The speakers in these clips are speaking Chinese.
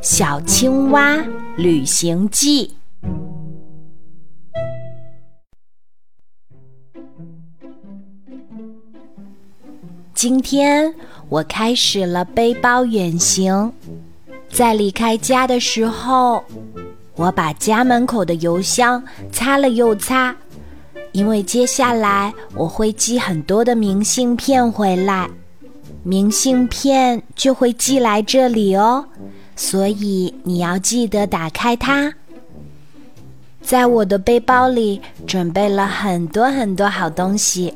小青蛙旅行记。今天我开始了背包远行，在离开家的时候，我把家门口的邮箱擦了又擦，因为接下来我会寄很多的明信片回来，明信片就会寄来这里哦，所以你要记得打开它。在我的背包里准备了很多很多好东西，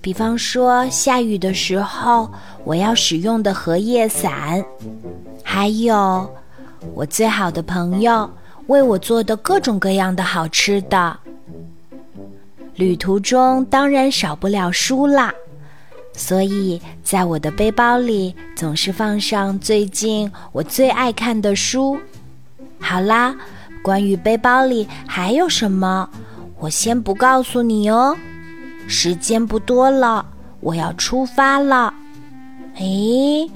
比方说下雨的时候我要使用的荷叶伞，还有我最好的朋友为我做的各种各样的好吃的。旅途中当然少不了书啦，所以在我的背包里总是放上最近我最爱看的书。好啦。关于背包里还有什么，我先不告诉你哦。时间不多了，我要出发了。诶，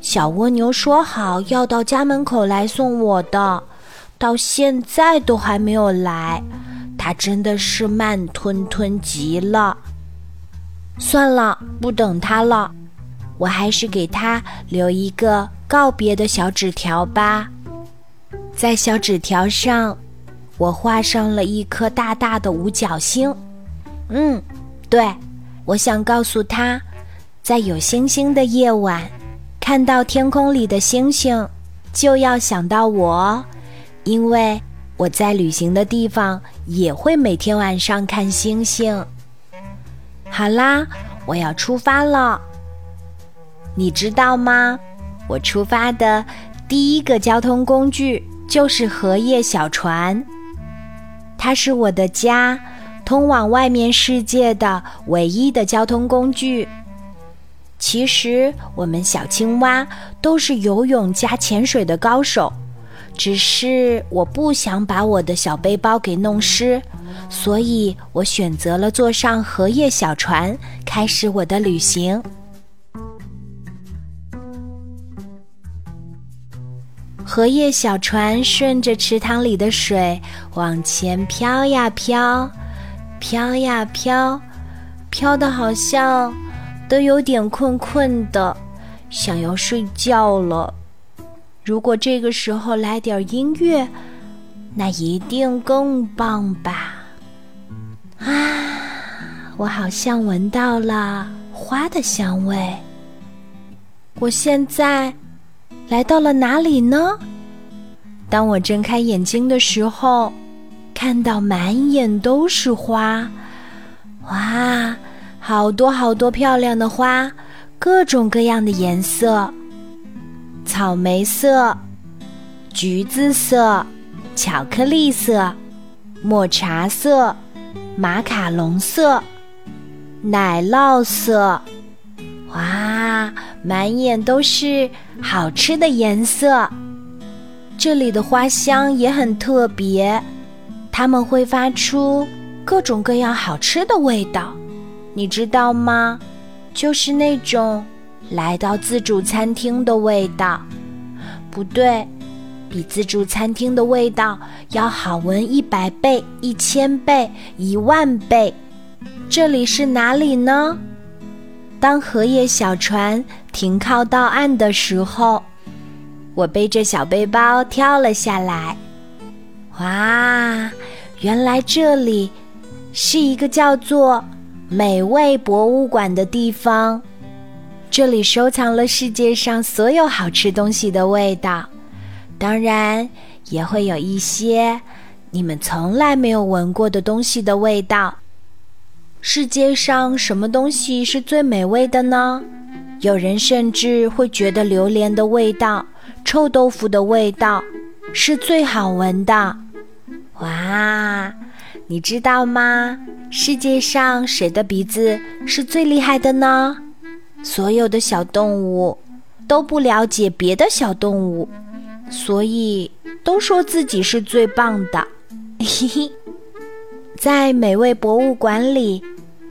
小蜗牛说好要到家门口来送我的，到现在都还没有来，它真的是慢吞吞极了。算了，不等他了，我还是给他留一个告别的小纸条吧。在小纸条上，我画上了一颗大大的五角星。嗯，对，我想告诉他，在有星星的夜晚，看到天空里的星星，就要想到我，因为我在旅行的地方也会每天晚上看星星。好啦，我要出发了。你知道吗？我出发的第一个交通工具。就是荷叶小船，它是我的家，通往外面世界的唯一的交通工具。其实我们小青蛙都是游泳加潜水的高手，只是我不想把我的小背包给弄湿，所以我选择了坐上荷叶小船，开始我的旅行。荷叶小船顺着池塘里的水往前飘呀飘，飘呀飘，飘的好像都有点困困的，想要睡觉了。如果这个时候来点音乐，那一定更棒吧！啊，我好像闻到了花的香味。我现在。来到了哪里呢？当我睁开眼睛的时候，看到满眼都是花，哇，好多好多漂亮的花，各种各样的颜色：草莓色、橘子色、巧克力色、抹茶色、马卡龙色、奶酪色。哇，满眼都是好吃的颜色。这里的花香也很特别，它们会发出各种各样好吃的味道，你知道吗？就是那种来到自助餐厅的味道。不对，比自助餐厅的味道要好闻一百倍、一千倍、一万倍。这里是哪里呢？当荷叶小船停靠到岸的时候，我背着小背包跳了下来。哇，原来这里是一个叫做“美味博物馆”的地方，这里收藏了世界上所有好吃东西的味道，当然也会有一些你们从来没有闻过的东西的味道。世界上什么东西是最美味的呢？有人甚至会觉得榴莲的味道、臭豆腐的味道是最好闻的。哇，你知道吗？世界上谁的鼻子是最厉害的呢？所有的小动物都不了解别的小动物，所以都说自己是最棒的。嘿嘿。在美味博物馆里，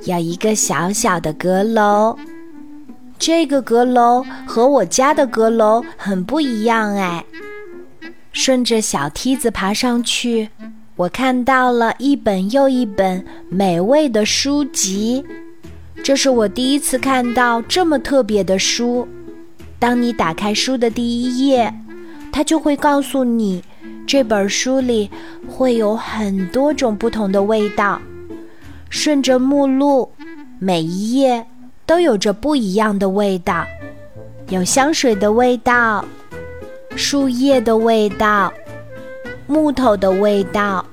有一个小小的阁楼。这个阁楼和我家的阁楼很不一样哎。顺着小梯子爬上去，我看到了一本又一本美味的书籍。这是我第一次看到这么特别的书。当你打开书的第一页，它就会告诉你，这本书里会有很多种不同的味道。顺着目录，每一页都有着不一样的味道，有香水的味道，树叶的味道，木头的味道，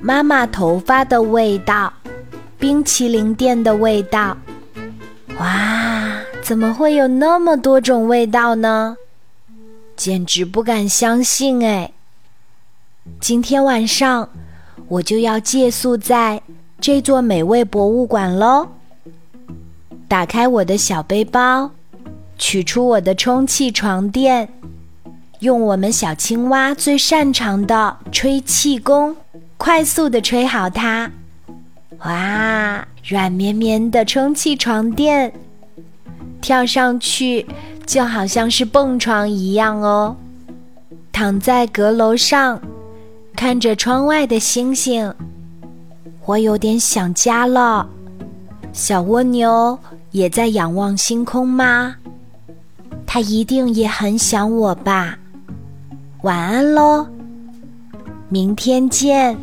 妈妈头发的味道，冰淇淋店的味道。哇，怎么会有那么多种味道呢？简直不敢相信哎！今天晚上我就要借宿在。这座美味博物馆喽！打开我的小背包，取出我的充气床垫，用我们小青蛙最擅长的吹气功，快速的吹好它。哇，软绵绵的充气床垫，跳上去就好像是蹦床一样哦。躺在阁楼上，看着窗外的星星。我有点想家了，小蜗牛也在仰望星空吗？它一定也很想我吧。晚安喽，明天见。